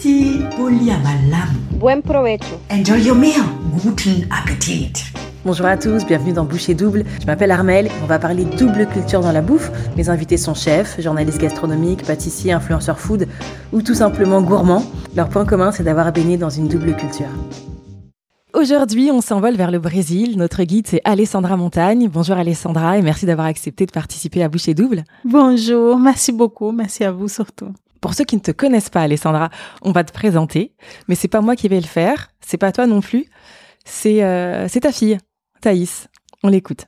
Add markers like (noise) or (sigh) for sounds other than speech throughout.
appétit. Poli malam. Buen provecho. Enjoy your meal. Guten Appetit. Bonjour à tous, bienvenue dans Boucher Double. Je m'appelle Armel on va parler double culture dans la bouffe. Mes invités sont chefs, journalistes gastronomiques, pâtissiers, influenceurs food ou tout simplement gourmands. Leur point commun, c'est d'avoir baigné dans une double culture. Aujourd'hui, on s'envole vers le Brésil. Notre guide, c'est Alessandra Montagne. Bonjour Alessandra et merci d'avoir accepté de participer à Boucher Double. Bonjour, merci beaucoup, merci à vous surtout. Pour ceux qui ne te connaissent pas, Alessandra, on va te présenter, mais c'est pas moi qui vais le faire, c'est pas toi non plus, c'est euh, ta fille, Thaïs. On l'écoute.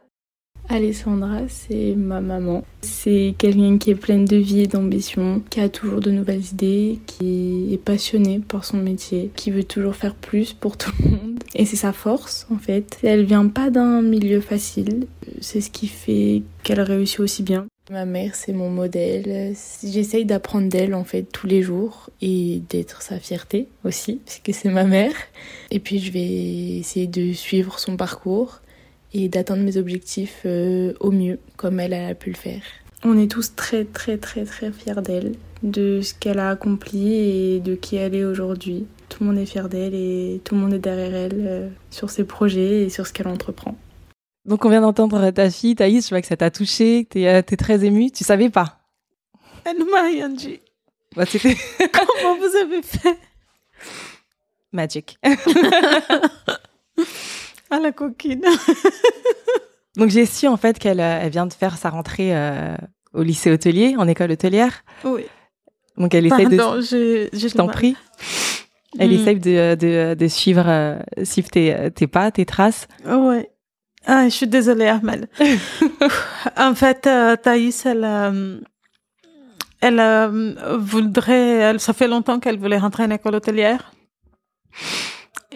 Alessandra, c'est ma maman. C'est quelqu'un qui est pleine de vie et d'ambition, qui a toujours de nouvelles idées, qui est passionnée par son métier, qui veut toujours faire plus pour tout le monde. Et c'est sa force, en fait. Elle vient pas d'un milieu facile. C'est ce qui fait qu'elle réussit aussi bien. Ma mère, c'est mon modèle. J'essaye d'apprendre d'elle, en fait, tous les jours et d'être sa fierté aussi, puisque c'est ma mère. Et puis, je vais essayer de suivre son parcours et d'atteindre mes objectifs euh, au mieux, comme elle, a pu le faire. On est tous très très très très fiers d'elle, de ce qu'elle a accompli et de qui elle est aujourd'hui. Tout le monde est fier d'elle et tout le monde est derrière elle euh, sur ses projets et sur ce qu'elle entreprend. Donc on vient d'entendre ta fille, Thaïs, je vois que ça t'a touché, que t'es es très émue. Tu savais pas Elle ne m'a rien dit. Bah, c'était... (laughs) Comment vous avez fait? Magic. (laughs) Ah la coquine. (laughs) Donc j'ai su en fait qu'elle elle vient de faire sa rentrée euh, au lycée hôtelier, en école hôtelière. Oui. Donc elle essaie Pardon, de... je, Je t'en prie. Elle Hmm. essaie de, de, de suivre, euh, suivre tes, tes pas, tes traces. Ouais. Ah, je suis désolée, Armel. (laughs) en fait, euh, Thaïs, elle, euh, elle euh, voudrait, elle, ça fait longtemps qu'elle voulait rentrer en école hôtelière.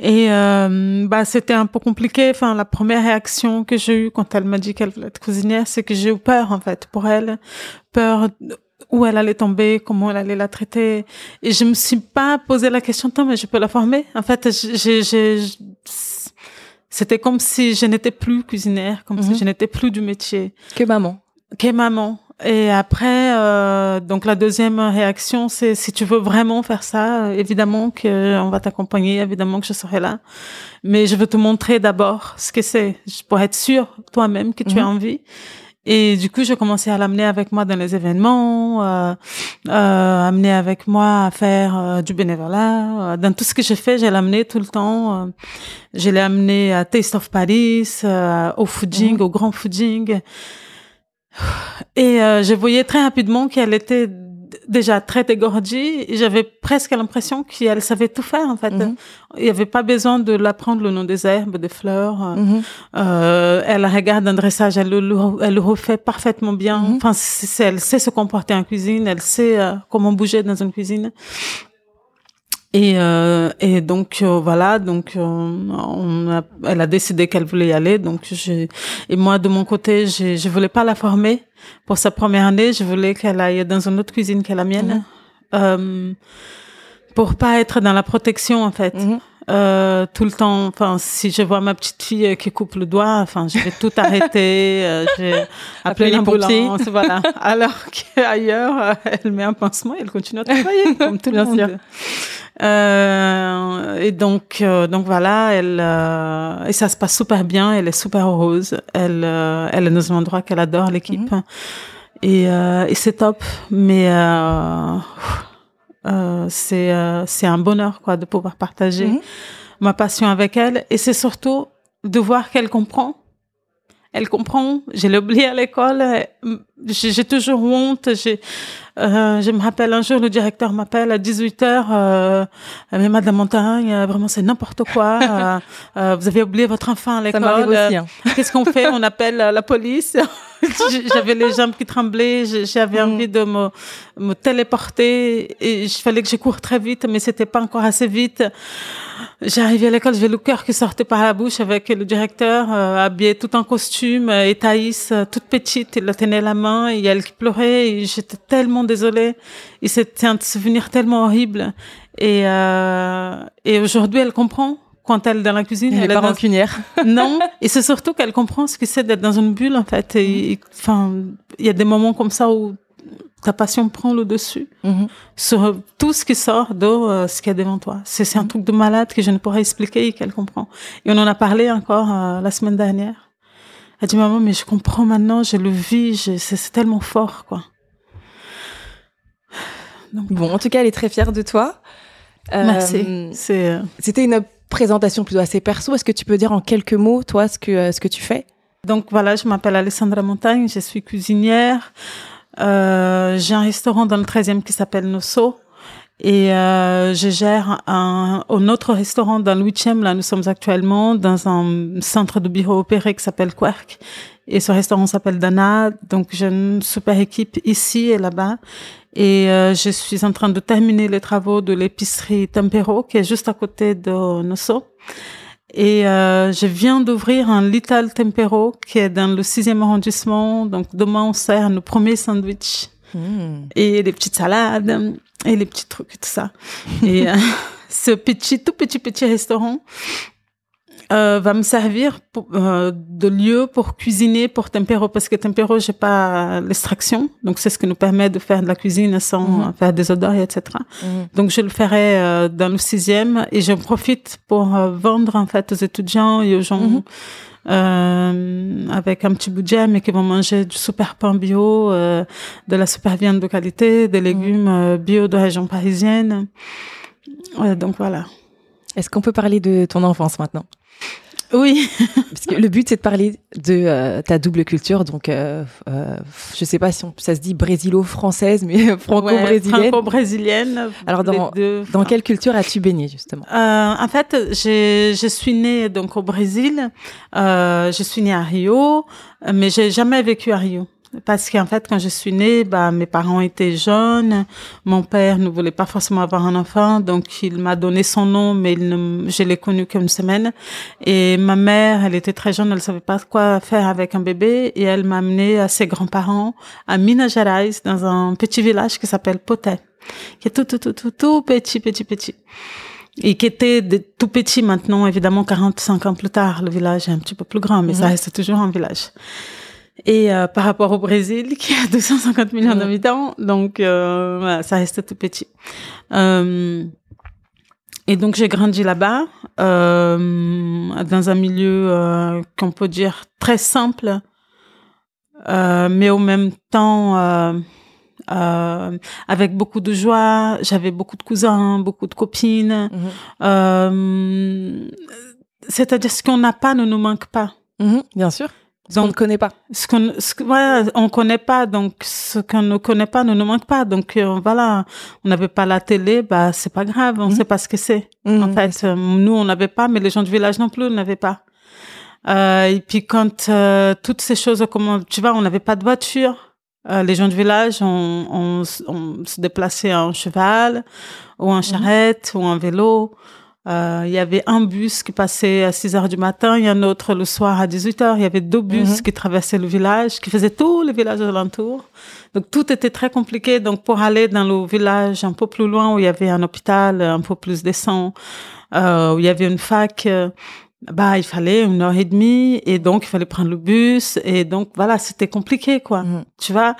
Et euh, bah, c'était un peu compliqué. Enfin, la première réaction que j'ai eue quand elle m'a dit qu'elle voulait être cuisinière, c'est que j'ai eu peur, en fait, pour elle. Peur où elle allait tomber, comment elle allait la traiter. Et je me suis pas posé la question, tant mais je peux la former? En fait, j'ai, j'ai, c'était comme si je n'étais plus cuisinière, comme Mhm. si je n'étais plus du métier Que maman. qu'est maman. Et après, euh, donc la deuxième réaction, c'est si tu veux vraiment faire ça, évidemment que on va t'accompagner, évidemment que je serai là. Mais je veux te montrer d'abord ce que c'est, pour être sûr toi-même que tu Mhm. as envie. Et du coup, j'ai commencé à l'amener avec moi dans les événements, euh, euh, amener avec moi à faire euh, du bénévolat. Euh, Dans tout ce que j'ai fait, j'ai l'amené tout le temps. Euh, je l'ai amené à Taste of Paris, euh, au fooding, au grand fooding. Et euh, je voyais très rapidement qu'elle était déjà très dégourdie. J'avais presque l'impression qu'elle savait tout faire, en fait. Mhm. Il n'y avait pas besoin de l'apprendre le nom des herbes, des fleurs. Mhm. euh, elle regarde un dressage, elle le, le- elle le refait parfaitement bien. Mhm. Enfin, elle sait se comporter en cuisine, elle sait euh, comment bouger dans une cuisine. Et, euh, et donc euh, voilà, donc euh, on a, elle a décidé qu'elle voulait y aller. Donc j'ai et moi de mon côté, j'ai- je voulais pas la former pour sa première année. Je voulais qu'elle aille dans une autre cuisine que la mienne, euh, pour pas être dans la protection en fait. Mhm. Euh, tout le temps, enfin, si je vois ma petite fille qui coupe le doigt, enfin, je vais tout arrêter, euh, je (laughs) les pompiers. l'ambulance, voilà. (laughs) Alors qu'ailleurs, euh, elle met un pansement et elle continue à travailler, comme tout le monde. Euh, et donc, euh, donc voilà, elle, euh, et ça se passe super bien, elle est super heureuse, elle, euh, elle est dans un endroit qu'elle adore, l'équipe. Et, euh, et c'est top, mais euh, euh, c'est euh, c'est un bonheur quoi de pouvoir partager Mhm. ma passion avec elle et c'est surtout de voir qu'elle comprend. Elle comprend. Je l'ai oublié à l'école. J'ai toujours honte. J'ai, euh, je me rappelle un jour, le directeur m'appelle à 18 heures. Euh, mais Madame Montagne, euh, vraiment c'est n'importe quoi. (laughs) euh, euh, vous avez oublié votre enfant à l'école. hein. Qu'est-ce qu'on fait? On (laughs) appelle la police. (laughs) J'avais les jambes qui tremblaient. J'avais Mm. envie de me, me téléporter et il fallait que je cours très vite, mais c'était pas encore assez vite. J'arrivais à l'école, j'avais le cœur qui sortait par la bouche avec le directeur euh, habillé tout en costume et Thaïs toute petite, il la tenait la main et elle qui pleurait et j'étais tellement désolée. Et c'était un souvenir tellement horrible. Et, euh, et aujourd'hui, elle comprend quand elle est dans la cuisine. Elle est pas dans- rancunière. (laughs) non, et c'est surtout qu'elle comprend ce que c'est d'être dans une bulle en fait. Et, enfin, il y a des moments comme ça où ta passion prend le dessus Mhm. sur tout ce qui sort de euh, ce qu'il y a devant toi. C'est c'est un truc de malade que je ne pourrais expliquer et qu'elle comprend. Et on en a parlé encore euh, la semaine dernière. Elle dit maman mais je comprends maintenant, je le vis, je- c'est tellement fort quoi. Donc, Bon, en tout cas, elle est très fière de toi. Euh, merci. C'est euh, C'était une présentation plutôt assez perso. Est-ce que tu peux dire en quelques mots, toi, ce que, euh, ce que tu fais? Donc voilà, je m'appelle Alessandra Montagne, je suis cuisinière. Euh, j'ai un restaurant dans le 13e qui s'appelle Nosso. Et euh, je gère un, un autre restaurant dans le 8e. Là, nous sommes actuellement dans un centre de bureau opéré qui s'appelle Quark. Et ce restaurant s'appelle Dana. Donc, j'ai une super équipe ici et là-bas. Et euh, je suis en train de terminer les travaux de l'épicerie Tempero, qui est juste à côté de Nosso. Et euh, je viens d'ouvrir un Little Tempero qui est dans le sixième arrondissement. Donc demain on sert nos premiers sandwichs et les petites salades et les petits trucs et tout ça. (laughs) et euh, ce petit, tout petit petit restaurant euh, va me servir pour, euh, de lieu pour cuisiner pour Tempero parce que Tempero j'ai pas l'extraction donc c'est ce qui nous permet de faire de la cuisine sans euh, faire des odeurs et etc. Donc je le ferai dans le sixième et j'en profite pour vendre en fait aux étudiants et aux gens. Euh, avec un petit budget mais qui vont manger du super pain bio, euh, de la super viande de qualité, des légumes euh, bio de région parisienne. Ouais, donc voilà. Est-ce qu'on peut parler de ton enfance maintenant? Oui. (laughs) Parce que le but, c'est de parler de euh, ta double culture. Donc, euh, euh, je sais pas si on- ça se dit brésilo-française, mais (laughs) franco-brésilienne. Franco-brésilienne. Alors, dans- deux. Dans quelle culture as-tu baigné, justement? Euh, en fait, je suis née donc au Brésil. Euh, je suis née à Rio, mais j'ai jamais vécu à Rio. Parce qu'en fait, quand je suis née, bah, mes parents étaient jeunes. Mon père ne voulait pas forcément avoir un enfant, donc il m'a donné son nom, mais il ne, je l'ai connu qu'une semaine. Et ma mère, elle était très jeune, elle savait pas quoi faire avec un bébé, et elle m'a amenée à ses grands-parents à Minas Gerais, dans un petit village qui s'appelle Poté, qui est tout, tout, tout, tout, tout petit, petit, petit et qui était de tout petit maintenant, évidemment, 45 ans plus tard, le village est un petit peu plus grand, mais ça Mhm. reste toujours un village. Et euh, par rapport au Brésil, qui a 250 millions Mhm. d'habitants, donc euh, voilà, ça reste tout petit. Euh, et donc j'ai grandi là-bas, dans un milieu qu'on peut dire très simple, mais au même temps avec beaucoup de joie. J'avais beaucoup de cousins, beaucoup de copines. Mhm. Euh, C'est-à-dire ce qu'on n'a pas ne nous manque pas. Mhm, Bien sûr. Donc, on ne connaît pas. ce qu'on, ce que, voilà, on connaît pas, donc ce qu'on ne connaît pas ne nous manque pas. Donc euh, voilà, on n'avait pas la télé, bah c'est pas grave, on Mhm. sait pas ce que c'est. Mhm. En fait, euh, nous on n'avait pas, mais les gens du village non plus n'avaient pas. Euh, et puis quand euh, toutes ces choses, comment tu vois, on n'avait pas de voiture. Euh, les gens du village, on, on, on se déplaçait en cheval ou en charrette ou en vélo. Euh, Il y avait un bus qui passait à 6 heures du matin et un autre le soir à 18 heures. Il y avait deux bus Mhm. qui traversaient le village, qui faisaient tous les villages alentours. Donc tout était très compliqué. Donc pour aller dans le village un peu plus loin où il y avait un hôpital un peu plus décent, euh, où il y avait une fac, euh, bah il fallait une heure et demie et donc il fallait prendre le bus et donc voilà c'était compliqué quoi. Mhm. Tu vois?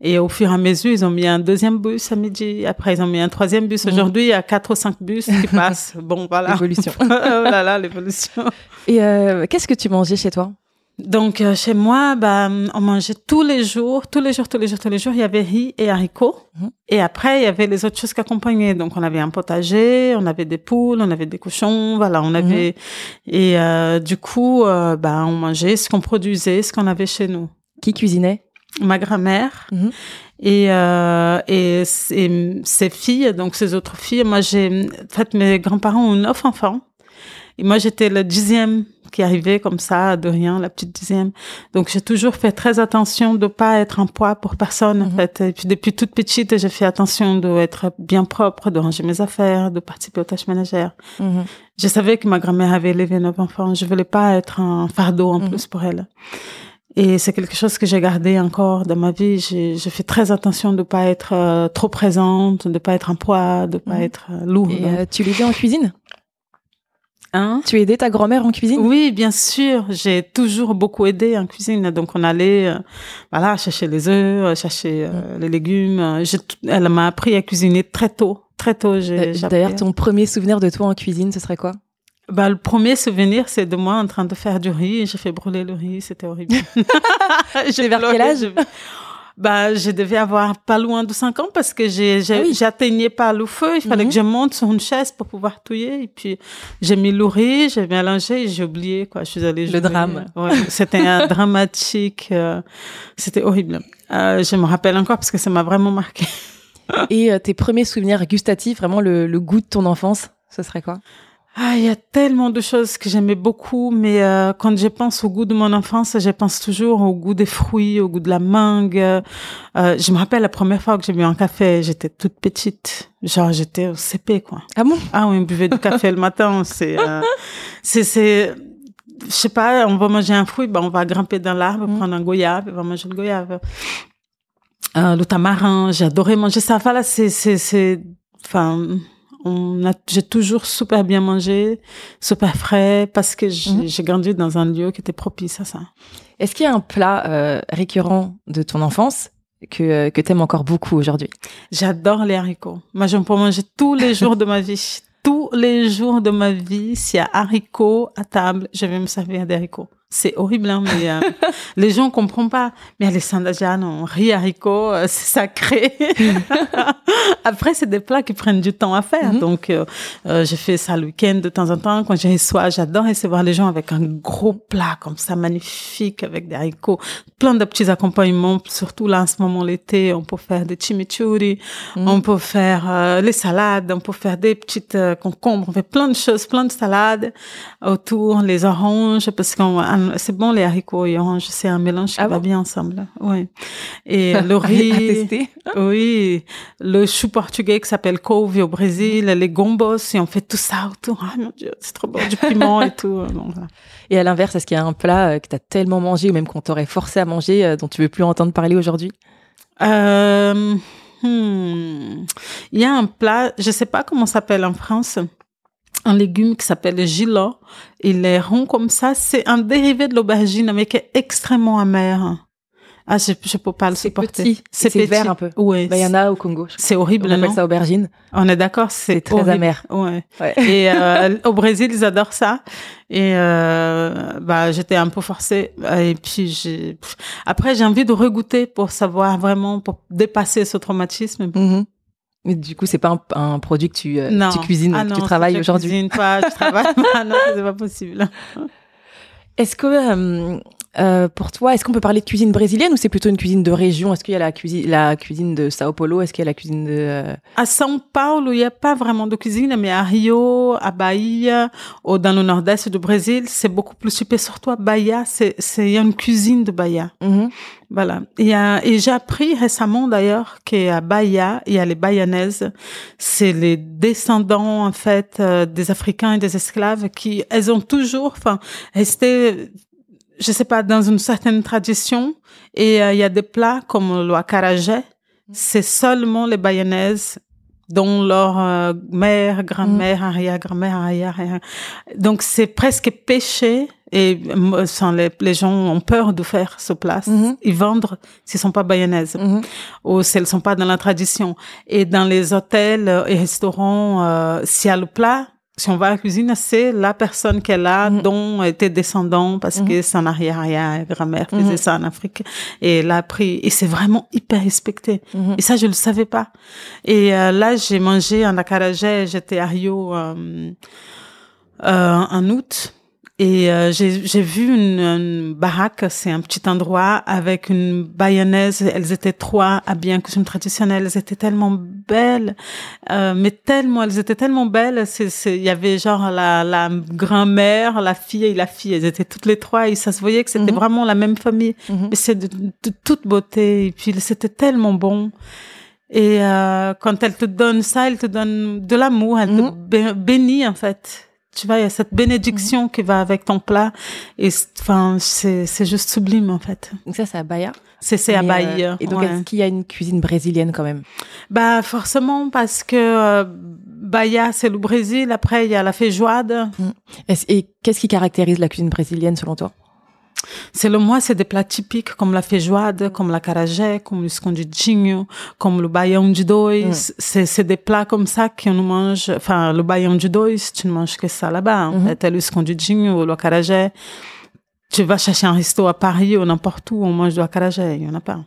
Et au fur et à mesure ils ont mis un deuxième bus à midi. Après ils ont mis un troisième bus. Mhm. Aujourd'hui il y a quatre ou cinq bus qui (laughs) passent. Bon voilà. L'évolution. (laughs) oh là là l'évolution. Et euh, qu'est-ce que tu mangeais chez toi? Donc euh, chez moi, bah, on mangeait tous les jours, tous les jours, tous les jours, tous les jours. Il y avait riz et haricots. Mhm. Et après, il y avait les autres choses qui accompagnaient. Donc on avait un potager, on avait des poules, on avait des cochons, voilà, on avait. Et euh, du coup, euh, bah, on mangeait ce qu'on produisait, ce qu'on avait chez nous. Qui cuisinait? Ma grand-mère Mhm. et euh, et ses, ses filles, donc ses autres filles. Moi, j'ai en fait mes grands-parents ont neuf enfants. Et moi, j'étais le dixième qui arrivait comme ça, de rien, la petite dixième. Donc, j'ai toujours fait très attention de pas être un poids pour personne, en Mhm. fait. Et puis, depuis toute petite, j'ai fait attention de être bien propre, de ranger mes affaires, de participer aux tâches ménagères. Mhm. Je savais que ma grand-mère avait élevé neuf enfants. Je voulais pas être un fardeau en Mhm. plus pour elle. Et c'est quelque chose que j'ai gardé encore dans ma vie. J'ai fait très attention de pas être euh, trop présente, de pas être un poids, de pas être euh, lourde. Et euh, tu l'aidais en cuisine? Hein? Tu aidais ta grand-mère en cuisine? Oui, bien sûr. J'ai toujours beaucoup aidé en cuisine. Donc, on allait, euh, voilà, chercher les œufs, euh, chercher euh, Mm. les légumes. J'ai tout- Elle m'a appris à cuisiner très tôt. Très tôt, j'ai j'ai D'ailleurs, ton premier souvenir de toi en cuisine, ce serait quoi? Bah, le premier souvenir, c'est de moi en train de faire du riz. J'ai fait brûler le riz. C'était horrible. (laughs) C'était vers quel (laughs) âge? je- Bah, je devais avoir pas loin de 5 ans parce que j'ai- Ah oui. j'atteignais pas le feu. Il fallait Mhm. que je monte sur une chaise pour pouvoir touiller. Et puis, j'ai mis le riz, j'ai mélangé et j'ai oublié, quoi. Je suis allée Le jouer. drame. Ouais, c'était un (laughs) dramatique. euh, c'était horrible. Euh, je me rappelle encore parce que ça m'a vraiment marqué. Et euh, tes premiers souvenirs gustatifs, vraiment le, le goût de ton enfance, ce serait quoi? Ah, il y a tellement de choses que j'aimais beaucoup, mais euh, quand je pense au goût de mon enfance, je pense toujours au goût des fruits, au goût de la mangue. Euh, je me rappelle la première fois que j'ai bu un café, j'étais toute petite, genre j'étais au CP quoi. Ah bon? Ah oui, on buvait du café le matin, (laughs) c'est euh, c'est c'est je sais pas, on va manger un fruit, ben on va grimper dans l'arbre, Mhm. prendre un goyave, on va manger le goyave. Euh, le tamarin, j'adorais manger ça. Voilà, c'est c'est c'est enfin on a j'ai toujours super bien mangé, super frais parce que j'ai Mhm. j'ai grandi dans un lieu qui était propice à ça. Est-ce qu'il y a un plat euh, récurrent de ton enfance que, euh, que t'aimes encore beaucoup aujourd'hui? J'adore les haricots. Moi, j'en peux manger tous les jours de ma vie. (laughs) Tous les jours de ma vie, s'il y a haricots à table, je vais me servir des haricots. C'est horrible, hein, mais euh, (laughs) les gens comprennent pas. Mais Alessandra Jeanne, on rit haricots, euh, c'est sacré. (laughs) Après, c'est des plats qui prennent du temps à faire. Mhm. Donc, euh, euh, je fais ça le week-end de temps en temps. Quand je reçois, j'adore recevoir les gens avec un gros plat comme ça, magnifique, avec des haricots, plein de petits accompagnements. Surtout là, en ce moment, l'été, on peut faire des chimichurri, Mhm. on peut faire les salades, on peut faire des petites concombres, on fait plein de choses, plein de salades autour, les oranges, parce que c'est bon les haricots et oranges, c'est un mélange qui Ah va bon? bien ensemble. Oui. Et euh, (laughs) le À riz, tester (laughs) oui, le chou portugais qui s'appelle couve au Brésil, les gombos, et on fait tout ça autour. Ah mon Dieu, c'est trop bon, du (laughs) piment et tout. Bon, voilà. Et à l'inverse, est-ce qu'il y a un plat euh, que t'as tellement mangé ou même qu'on t'aurait forcé à manger euh, dont tu veux plus entendre parler aujourd'hui? Euh, hmm, Il y a un plat, je sais pas comment s'appelle en France, un légume qui s'appelle le gilot. Il est rond comme ça. C'est un dérivé de l'aubergine, mais qui est extrêmement amer. Ah, je, je peux pas le C'est supporter. petit, c'est petit. vert un peu. Oui. Bah, il y en a au Congo. C'est horrible, On appelle non? ça aubergine. On est d'accord, c'est C'est très horrible. amer. Ouais. Ouais. Et euh, (laughs) au Brésil, ils adorent ça. Et euh, bah, j'étais un peu forcée. Et puis, j'ai... après, j'ai envie de regoûter pour savoir vraiment, pour dépasser ce traumatisme. Mhm. Mais du coup, c'est pas un, un produit que tu, euh, non. tu cuisines, Ah que non, tu c'est travailles je aujourd'hui? cuisine pas, je travaille pas. Non, c'est pas possible. Est-ce que euh, pour toi, est-ce qu'on peut parler de cuisine brésilienne ou c'est plutôt une cuisine de région? Est-ce qu'il y a la cuisine, la cuisine de Sao Paulo? Est-ce qu'il y a la cuisine de euh, À São Paulo, il n'y a pas vraiment de cuisine, mais à Rio, à Bahia, ou dans le nord-est du Brésil, c'est beaucoup plus super. Surtout à Bahia, c'est, il y a une cuisine de Bahia. mhm. Voilà. Il y a, et j'ai appris récemment d'ailleurs qu'à Bahia, il y a les Bahianaises. C'est les descendants, en fait, euh, des Africains et des esclaves qui, elles ont toujours, enfin, resté, je sais pas, dans une certaine tradition. Et euh, il y a des plats comme le acarajé. C'est seulement les Bahianaises dont leur euh, mère, grand-mère, arrière-grand-mère, arrière, arrière. Donc c'est presque péché et euh, sans les, les gens ont peur de faire ce plat. Mhm. Ils vendent s'ils sont pas bayanaises Mhm. ou si elles sont pas dans la tradition. Et dans les hôtels et restaurants, euh, s'il y a le plat, si on va à la cuisine, c'est la personne qu'elle a, Mhm. dont était descendant, parce que son arrière-arrière-grand-mère faisait Mhm. ça en Afrique. Et elle a appris. Et c'est vraiment hyper respecté. Mhm. Et ça, je le savais pas. Et euh, là, j'ai mangé un acarajé. J'étais à Rio euh, euh, en août. Et euh, j'ai vu une, une baraque, c'est un petit endroit avec une bayonnaise. Elles étaient trois habillées en costume traditionnel. Elles étaient tellement belles, euh, mais tellement, elles étaient tellement belles. Il y avait genre la, la grand-mère, la fille et la fille. Elles étaient toutes les trois et ça se voyait que c'était Mhm. vraiment la même famille. Mhm. Mais c'est de, de toute beauté. Et puis c'était tellement bon. Et euh, quand elle te donne ça, elle te donne de l'amour, elle te Mhm. bé- bénit en fait. Tu vois, il y a cette bénédiction qui va avec ton plat. Et enfin, c'est c'est juste sublime en fait. Donc ça, c'est à Bahia. C'est c'est à Mais, Bahia. euh, et donc, ouais. est-ce qu'il y a une cuisine brésilienne quand même? Bah forcément parce que euh, Bahia, c'est le Brésil. Après, il y a la feijoada. Est-ce- Et qu'est-ce qui caractérise la cuisine brésilienne selon toi? C'est le moi, c'est des plats typiques comme la feijoada, comme la carajé, comme le escondidinho, comme le baião de dois. C'est, c'est des plats comme ça qu'on mange. Enfin, le baião de dois, tu ne manges que ça là-bas. En fait, le escondidinho, le carajé. Tu vas chercher un resto à Paris ou n'importe où, on mange du acarajé. Il y en a pas.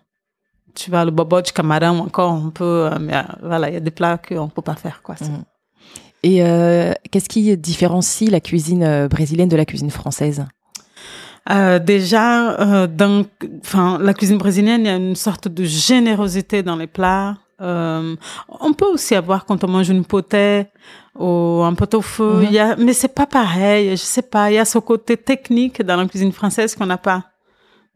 Tu vas le bobo de camarão encore, on peut, euh, mais euh, voilà, il y a des plats qu'on peut pas faire, quoi. Mhm. Et euh, qu'est-ce qui différencie la cuisine brésilienne de la cuisine française? Euh, déjà, euh, dans, enfin, la cuisine brésilienne, il y a une sorte de générosité dans les plats. Euh, on peut aussi avoir quand on mange une potée ou un pot au feu, Mhm. il y a, mais c'est pas pareil. Je sais pas, il y a ce côté technique dans la cuisine française qu'on n'a pas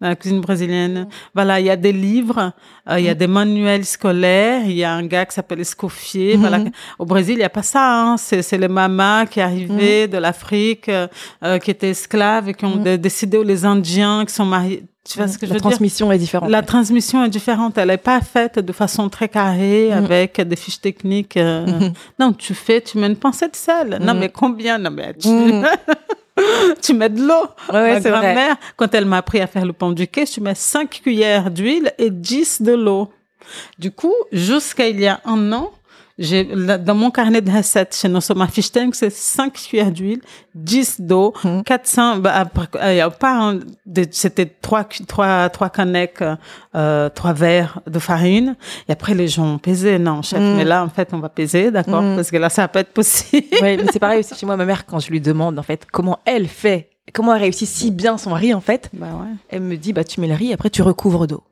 dans la cuisine brésilienne. Voilà, il y a des livres, euh, il y a des manuels scolaires, il y a un gars qui s'appelle Escoffier. Mhm. Voilà. Au Brésil, il y a pas ça. Hein. C'est, c'est les mamas qui arrivaient de l'Afrique, euh, euh, qui étaient esclaves et qui ont dé- décidé, ou les Indiens qui sont mariés. Tu vois ce que je La veux dire? transmission est différente. la transmission est différente. Elle n'est pas faite de façon très carrée avec des fiches techniques. euh, Mhm. Non, tu fais, tu mets une pincée de sel. Non, mais combien? Non, mais tu. (laughs) (laughs) tu mets de l'eau. Ouais, Ma grand-mère, quand elle m'a appris à faire le pain du quai, tu mets 5 cuillères d'huile et 10 de l'eau. Du coup, jusqu'à il y a un an, j'ai, dans mon carnet de recettes chez nos ma fiche tank, c'est 5 cuillères d'huile, 10 d'eau, Mhm. 400, bah, après, euh, il y a pas, un- de- c'était trois, cu- trois, trois canettes, euh, trois verres de farine. Et après, les gens ont pesé. Non, chef, Mhm. mais là, en fait, on va peser, d'accord? Mhm. Parce que là, ça va pas être possible. Mais c'est pareil (laughs) aussi chez moi, ma mère, quand je lui demande en fait comment elle fait, comment elle réussit si bien son riz en fait, bah ouais. elle me dit bah tu mets le riz, après tu recouvres d'eau.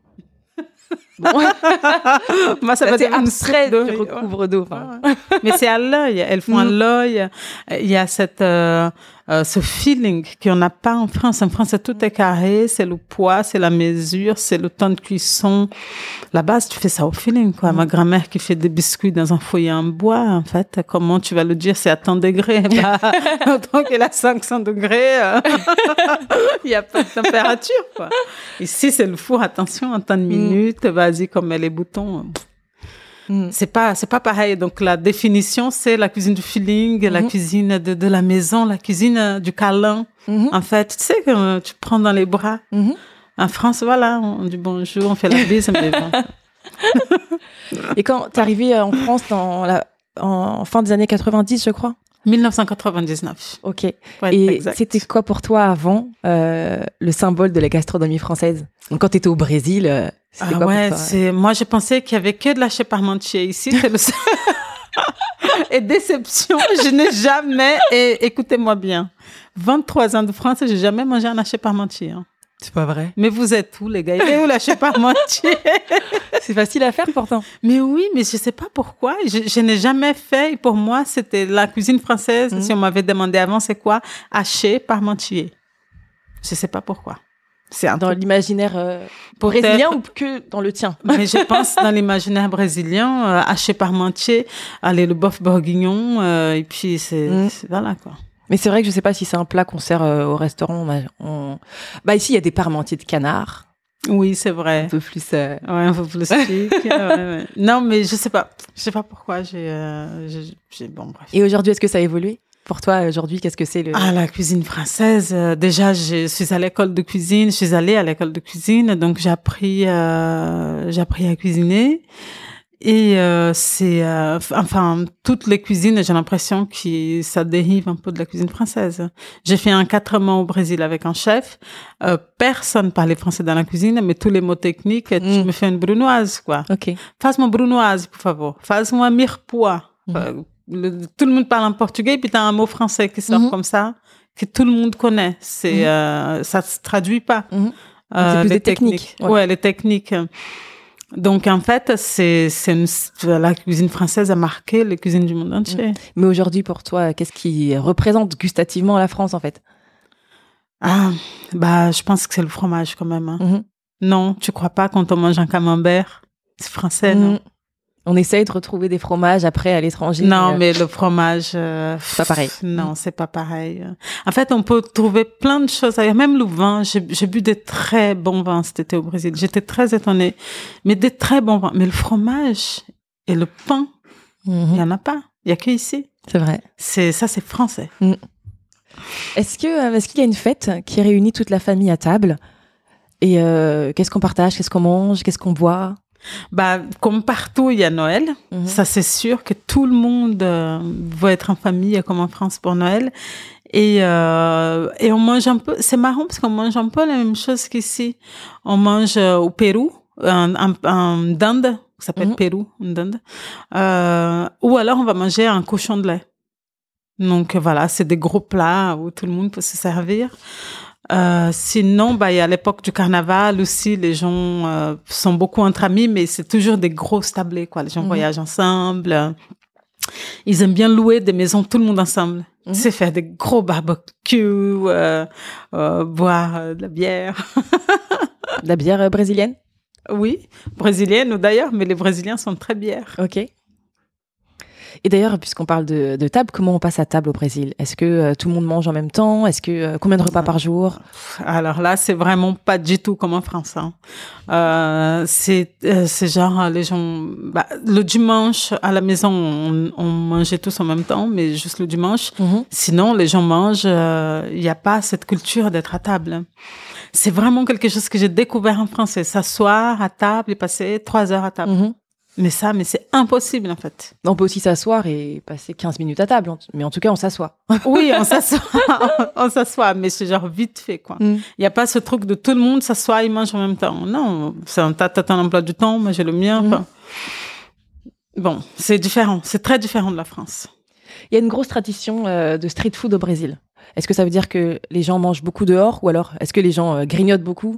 Bon, (laughs) Moi, ça va c'est être abstrait, tu recouvres d'eau. enfin. Ouais. Mais c'est à l'œil. Elles font à Mm. l'œil. Il y a cette, euh, euh, ce feeling qu'on n'a pas en France. En France, tout est carré. C'est le poids, c'est la mesure, c'est le temps de cuisson. La base, tu fais ça au feeling, quoi. Ma grand-mère qui fait des biscuits dans un foyer en bois, en fait, comment tu vas le dire? C'est à tant degrés. (laughs) Bah, tant qu'elle a 500 degrés, euh, (laughs) il n'y a pas de température, quoi. Ici, c'est le four. Attention, en tant de minutes, vas-y, comme elle les boutons. Mm. C'est pas, c'est pas pareil. Donc, la définition, c'est la cuisine du feeling, la Mhm. cuisine de, de la maison, la cuisine euh, du câlin. Mhm. En fait, tu sais, que euh, tu prends dans les bras. Mhm. En France, voilà, on dit bonjour, on fait la bise, mais bon. (laughs) Et quand t'es arrivé en France dans la, en fin des années 90, je crois? 1999. Ok. Et c'était quoi pour toi avant euh, le symbole de la gastronomie française? Donc quand t'étais au Brésil, euh, c'était Ah quoi ouais, pour toi? c'est, moi, je pensais qu'il y avait que de la chez Parmentier ici. C'est le seul- (laughs) Et déception, je n'ai jamais, et écoutez-moi bien, 23 ans de France, j'ai jamais mangé un hachis parmentier. hein. C'est pas vrai. Mais vous êtes où, les gars? Et où lâchez parmentier? (laughs) C'est facile à faire pourtant. Mais oui, mais je sais pas pourquoi. Je, je n'ai jamais fait. Pour moi, c'était la cuisine française. Mhm. Si on m'avait demandé avant, c'est quoi? Haché parmentier. Je sais pas pourquoi. C'est un Dans l'imaginaire euh, brésilien ou que dans le tien? (laughs) Mais je pense dans l'imaginaire brésilien, euh, haché parmentier, allez, le bœuf bourguignon, euh, et puis c'est, c'est- voilà, quoi. Mais c'est vrai que je sais pas si c'est un plat qu'on sert euh, au restaurant. On Bah ici il y a des parmentiers de canard, Oui, c'est vrai. un peu plus. euh, Ouais, un peu plus chic. (laughs) ouais, ouais. Non, mais je sais pas. Je sais pas pourquoi j'ai, euh, bon, bref. Et aujourd'hui, est-ce que ça a évolué? Pour toi aujourd'hui Qu'est-ce que c'est le Ah, la cuisine française. euh, déjà, je suis à l'école de cuisine. Je suis allée à l'école de cuisine, donc j'ai appris, euh, j'ai appris à cuisiner. Et euh, c'est, euh, enfin, toutes les cuisines, j'ai l'impression que ça dérive un peu de la cuisine française. J'ai fait un quatre mois au Brésil avec un chef. Euh, personne parlait français dans la cuisine, mais tous les mots techniques, tu Mm. me fais une brunoise, quoi. Ok. Faz-moi brunoise, por favor. Faz-moi mirepoix. Mhm. Euh, le- tout le monde parle en portugais, puis t'as un mot français qui sort Mhm. comme ça, que tout le monde connaît. C'est, euh, ça se traduit pas. Mhm. Euh, les des techniques, ouais. Ouais. les techniques. Donc, en fait, c'est, la cuisine française a marqué les cuisines du monde entier. Mais aujourd'hui, pour toi, qu'est-ce qui représente gustativement la France en fait? Ah, bah, je pense que c'est le fromage quand même. hein. Mhm. Non, tu crois pas quand on mange un camembert? C'est français, non? Mm. On essaye de retrouver des fromages après à l'étranger. Non, euh, mais le fromage, euh, C'est pas pareil. Non, c'est pas pareil. En fait, on peut trouver plein de choses. Même le vin, j'ai bu des très bons vins cet été au Brésil. J'étais très étonnée. Mais des très bons vins. Mais le fromage et le pain, il mhm. y en a pas. Il y a que ici. C'est vrai. C'est ça, c'est français. Est-ce que euh, est-ce qu'il y a une fête qui réunit toute la famille à table? Et euh, qu'est-ce qu'on partage? Qu'est-ce qu'on mange? Qu'est-ce qu'on boit? Bah, comme partout, il y a Noël. Mhm. Ça, c'est sûr que tout le monde euh, va être en famille, comme en France pour Noël. Et, euh, et on mange un peu. C'est marrant parce qu'on mange un peu la même chose qu'ici. On mange euh, au Pérou un, un, un dinde, ça s'appelle Mhm. Pérou, une dinde. Euh, ou alors on va manger un cochon de lait. Donc voilà, c'est des gros plats où tout le monde peut se servir. Euh, sinon, bah, il y a l'époque du carnaval aussi, les gens euh, sont beaucoup entre amis, mais c'est toujours des grosses tablées, quoi. Les gens Mhm. voyagent ensemble. Ils aiment bien louer des maisons, tout le monde ensemble. Mhm. C'est faire des gros barbecues, euh, boire de la bière. De La bière brésilienne? Oui, brésilienne ou d'ailleurs, mais les Brésiliens sont très bières. Ok. Et d'ailleurs, puisqu'on parle de, de table, comment on passe à table au Brésil? Est-ce que euh, tout le monde mange en même temps? Est-ce que euh, combien de repas par jour? Alors là, c'est vraiment pas du tout comme en France. hein. Euh, c'est euh, c'est genre euh, les gens. Bah, le dimanche à la maison, on, on mangeait tous en même temps, mais juste le dimanche. Mhm. Sinon, les gens mangent. Il n'y a pas cette culture d'être à table. C'est vraiment quelque chose que j'ai découvert en France. S'asseoir à table et passer trois heures à table. Mhm. Mais ça, mais c'est impossible en fait. On peut aussi s'asseoir et passer 15 minutes à table, mais en tout cas, on s'assoit. (laughs) Oui, on s'assoit, (laughs) on s'assoit, mais c'est genre vite fait quoi. Mm. Il n'y a pas ce truc de tout le monde s'assoit et mange en même temps. Non, c'est un tas ton emploi du temps, moi j'ai le mien. Enfin. Bon, c'est différent, c'est très différent de la France. Il y a une grosse tradition euh, de street food au Brésil. Est-ce que ça veut dire que les gens mangent beaucoup dehors ou alors est-ce que les gens euh, grignotent beaucoup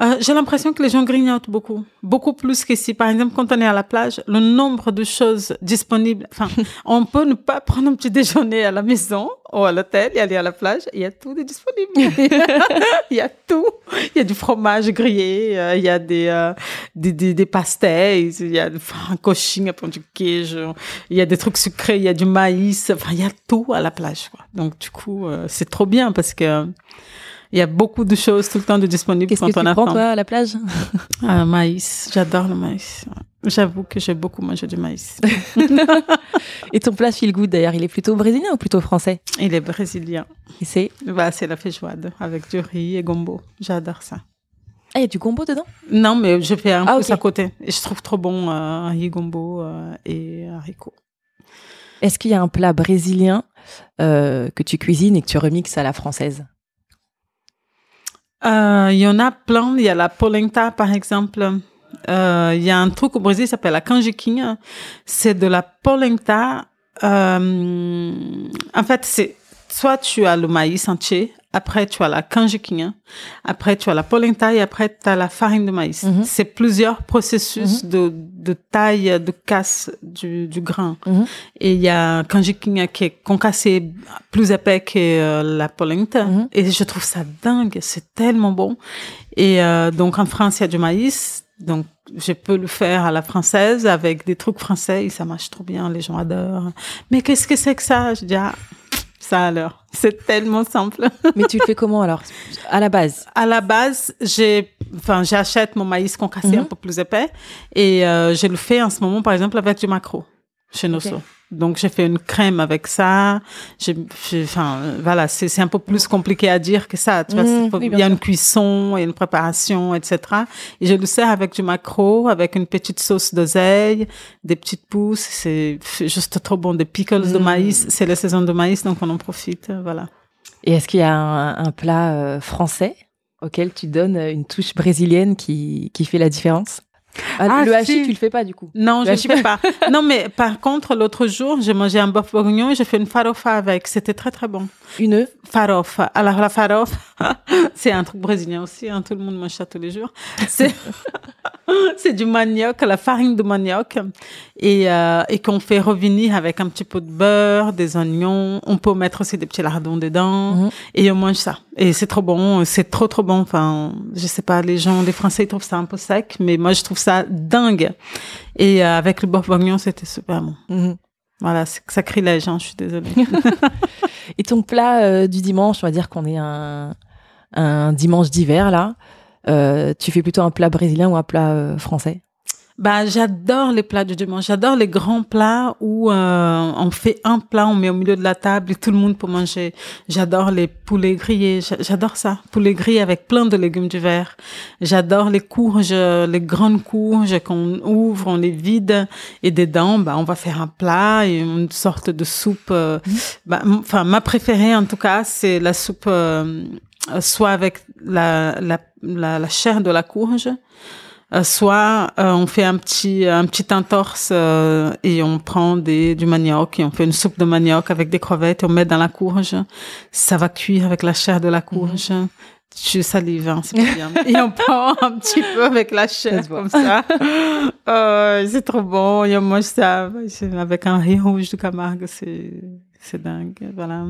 Euh, j'ai l'impression que les gens grignotent beaucoup, beaucoup plus qu'ici. Par exemple, quand on est à la plage, le nombre de choses disponibles. Enfin, (laughs) on peut ne pas prendre un petit déjeuner à la maison ou à l'hôtel et aller à la plage. Il y a tout de disponible. (laughs) il y a tout. Il y a du fromage grillé, euh, il y a des euh, des, des, des pastels, il y a enfin, coxinha, pão de queijo, il y a des trucs sucrés, il y a du maïs. Enfin, il y a tout à la plage. Quoi. Donc du coup, euh, c'est trop bien parce que il y a beaucoup de choses tout le temps de disponibles quand que on tu prends toi à la plage? (laughs) Ah, maïs, j'adore le maïs. J'avoue que j'ai beaucoup mangé du maïs. (laughs) Et ton plat feel good d'ailleurs, il est plutôt brésilien ou plutôt français? Il est brésilien. Et c'est? Bah, c'est la feijoada avec du riz et gombo. J'adore ça. ah, il y a du gombo dedans? Non, mais je fais un Ah, plus ok. à côté. Et je trouve trop bon euh, riz gombo euh, et haricots. Est-ce qu'il y a un plat brésilien euh, que tu cuisines et que tu remixes à la française? Il y en a plein. Il y a la polenta, par exemple. Euh, Il y a un truc au Brésil qui s'appelle la canjiquinha. C'est de la polenta. euh, en fait, c'est soit tu as le maïs entier, après tu as la canjiquinha, après tu as la polenta et après tu as la farine de maïs. Mhm. C'est plusieurs processus de, de taille, de casse du, du grain. Mhm. Et il y a canjiquinha qui est concassé plus épais que euh, la polenta. Mhm. Et je trouve ça dingue, c'est tellement bon. Et euh, donc en France, il y a du maïs. Donc je peux le faire à la française avec des trucs français et ça marche trop bien, les gens adorent. Mais qu'est-ce que c'est que ça? Je dis, ah, ça alors, c'est tellement simple. (laughs) Mais tu le fais comment alors? À la base? À la base, j'ai, enfin, j'achète mon maïs concassé Mhm. un peu plus épais et euh, je le fais en ce moment, par exemple, avec du macro chez Nosso. Donc, j'ai fait une crème avec ça. J'ai, enfin, voilà, c'est, c'est un peu plus compliqué à dire que ça. Tu vois, oui, il y a une cuisson et une préparation, etc. Et je le sers avec du macro, avec une petite sauce d'oseille, des petites pousses. C'est juste trop bon. Des pickles de Mhm. maïs. C'est la saison de maïs, donc on en profite. Voilà. Et est-ce qu'il y a un, un plat euh, français auquel tu donnes une touche brésilienne qui, qui fait la différence? Ah, Ah, Le hachis, si. tu le fais pas du coup Non, je ne sais fais pas. (laughs) Non, mais par contre, l'autre jour, j'ai mangé un bœuf bourguignon et j'ai fait une farofa avec. C'était très, très bon. Une Farofa. Alors, la farofa, (laughs) c'est un truc brésilien aussi. hein, tout le monde mange ça tous les jours. C'est, (laughs) c'est du manioc, la farine de manioc. Et, euh, et qu'on fait revenir avec un petit peu de beurre, des oignons. On peut mettre aussi des petits lardons dedans. Mhm. Et on mange ça. Et c'est trop bon. C'est trop, trop bon. Enfin, je sais pas, les gens, les Français, ils trouvent ça un peu sec. Mais moi, je trouve ça dingue. Et euh, avec le bœuf bourguignon, c'était super bon. Mhm. Voilà, c'est sacrilège, hein, je suis désolée. (laughs) Et ton plat euh, du dimanche, on va dire qu'on est un, un dimanche d'hiver là. euh, tu fais plutôt un plat brésilien ou un plat français? Bah, j'adore les plats du dimanche. J'adore les grands plats où euh, on fait un plat, on met au milieu de la table et tout le monde peut manger. J'adore les poulets grillés. J'a- J'adore ça. Poulets grillés avec plein de légumes du verre. J'adore les courges, les grandes courges qu'on ouvre, on les vide et dedans, bah, on va faire un plat et une sorte de soupe. euh, bah, m- Enfin, ma préférée en tout cas, c'est la soupe euh, euh, soit avec la, la, la, la chair de la courge. Euh, soit euh, on fait un petit un petit entorse euh, et on prend des du manioc et on fait une soupe de manioc avec des crevettes et on met dans la courge. Ça va cuire avec la chair de la courge. Je salive hein, c'est bien. Et on prend (laughs) un petit peu avec la chair comme ça. Euh, (laughs) c'est trop bon. Et on mange ça avec un riz rouge de Camargue c'est c'est dingue. Voilà.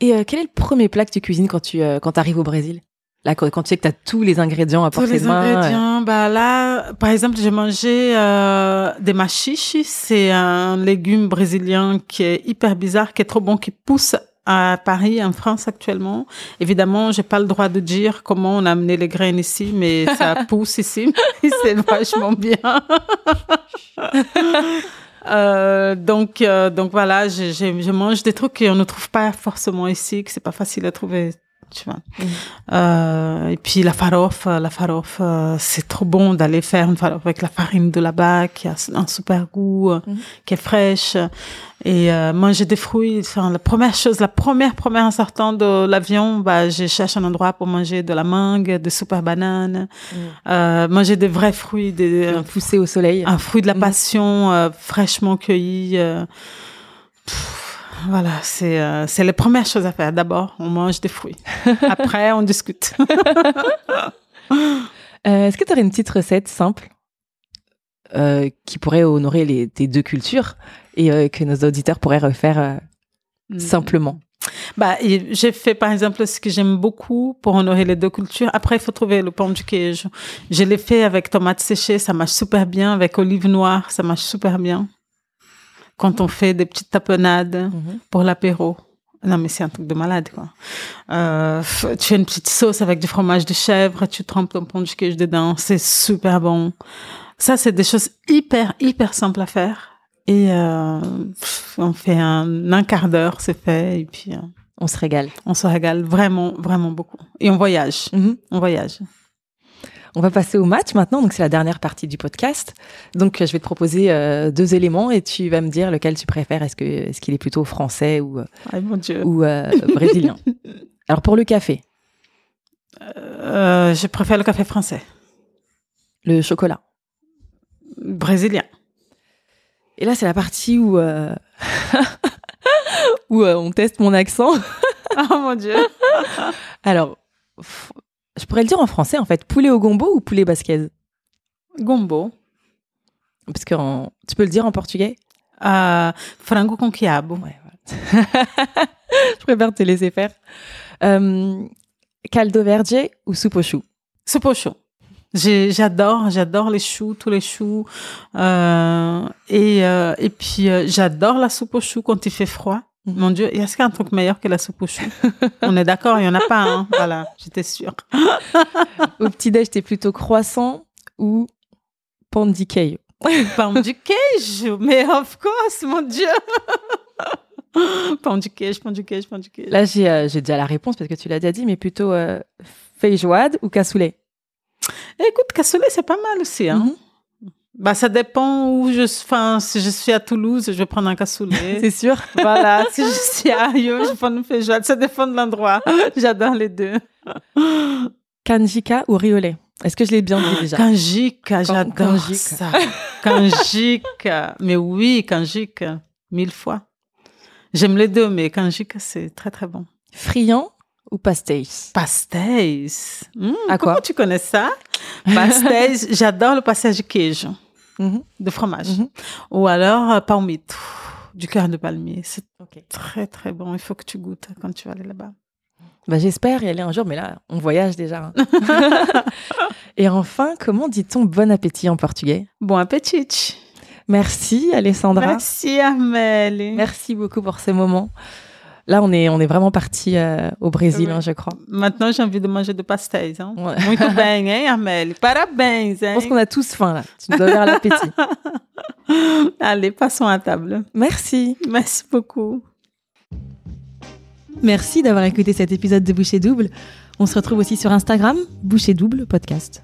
Et euh, quel est le premier plat que tu cuisines quand tu euh, quand arrives au Brésil? Là, quand, tu sais que tu as tous les ingrédients à Tous portée les de main. euh, ingrédients, bah là, par exemple, j'ai mangé euh, des machiches. C'est un légume brésilien qui est hyper bizarre, qui est trop bon, qui pousse à Paris, en France actuellement. Évidemment, j'ai pas le droit de dire comment on a amené les graines ici, mais ça (laughs) pousse ici. (laughs) c'est vachement bien. (laughs) Euh, donc, euh, donc voilà, je, je, je mange des trucs qu'on ne trouve pas forcément ici, que c'est pas facile à trouver, tu vois. Euh, et puis la farofa, la farofa, c'est trop bon d'aller faire une farofa avec la farine de là-bas, qui a un super goût, euh, Mhm. qui est fraîche. Et euh, manger des fruits, enfin, la première chose, la première, première en sortant de l'avion, bah, je cherche un endroit pour manger de la mangue, des super bananes, euh, manger des vrais fruits, des, euh, poussé au soleil. un fruit de la Mhm. passion euh, fraîchement cueilli. euh, pff, voilà, c'est euh, les premières choses à faire. D'abord, on mange des fruits. (laughs) Après, on discute. (laughs) Euh, Est-ce que tu aurais une petite recette simple euh, qui pourrait honorer les, tes deux cultures et euh, que nos auditeurs pourraient refaire euh, simplement? Bah, j'ai fait par exemple ce que j'aime beaucoup pour honorer les deux cultures. Après, il faut trouver le pont du queijo. Je l'ai fait avec tomates séchées, ça marche super bien. Avec olives noires, ça marche super bien. Quand on fait des petites tapenades pour l'apéro. Non, mais c'est un truc de malade, quoi. Euh, tu fais une petite sauce avec du fromage de chèvre, tu trempes ton pont du queijo dedans, c'est super bon. Ça, c'est des choses hyper, hyper simples à faire. Et euh, on fait un, un quart d'heure, c'est fait, et puis euh, On se régale. on se régale vraiment, vraiment beaucoup. Et on voyage, Mhm. on voyage. On va passer au match maintenant, donc c'est la dernière partie du podcast. Donc euh, je vais te proposer euh, deux éléments et tu vas me dire lequel tu préfères. Est-ce que est-ce qu'il est plutôt français ou euh, Ay, mon Dieu. ou euh, brésilien? (laughs) Alors pour le café, Euh, je préfère le café français, le chocolat. brésilien. Et là c'est la partie où (laughs) où on teste mon accent. Oh mon Dieu. (laughs) Alors je pourrais le dire en français en fait, poulet au gombo ou poulet basquez? Gombo. Parce que en- tu peux le dire en portugais? Euh, frango com quiabo. Ouais, voilà. (laughs) je préfère te laisser faire. Euh, caldo verde ou soupe aux choux Soupe au chou. J'ai- J'adore, j'adore les choux, tous les choux. Euh, et, euh, et puis, euh, j'adore la soupe au chou quand il fait froid. Mon Dieu, est-ce qu'il y a un truc meilleur que la soupe au chou On est d'accord, il n'y en a pas. Hein (laughs) voilà, j'étais sûre. (laughs) Au petit-déj, t'es plutôt croissant ou pan di queijo Pão de queijo, mais of course, mon Dieu. pão de queijo. Là, j'ai euh, j'ai déjà la réponse parce que tu l'as déjà dit, mais plutôt euh, feijoade ou cassoulet? Écoute, cassoulet, c'est pas mal aussi. Hein? Mhm. Bah, ça dépend où je suis. Enfin, si je suis à Toulouse, je vais prendre un cassoulet. (laughs) C'est sûr voilà, si je suis à Rio, je prends une feijoade. Ça dépend de l'endroit. J'adore les deux. Canjica ou riolet? Est-ce que je l'ai bien dit déjà? Canjica, j'adore ça. Canjica. Mais oui, canjica. Mille fois. J'aime les deux, mais canjica, c'est très, très bon. Friand ou pastéis? Pastéis. Hmm, À quoi? Comment tu connais ça? Pastéis, j'adore le de queijo, Mhm. de fromage. Mhm. Ou alors euh, palmito, du cœur de palmier. C'est très, très bon. Il faut que tu goûtes quand tu vas aller là-bas. Bah, J'espère y aller un jour, mais là, on voyage déjà. hein. (laughs) (laughs) Et enfin, comment dit-on bon appétit en portugais? Bon appétit. Merci Alessandra. Merci, Amélie. Merci beaucoup pour ce moment. Là, on est, on est vraiment parti euh, au Brésil, hein, je crois. Maintenant, j'ai envie de manger de pastéis. Hein. Ouais. Muito (laughs) bem, hein, Armelle Parabéns, Je hein. pense qu'on a tous faim là. Tu nous as ouvert l'appétit. (laughs) Allez, passons à table. Merci. Merci beaucoup. Merci d'avoir écouté cet épisode de Boucher Double. On se retrouve aussi sur Instagram, Boucher Double Podcast.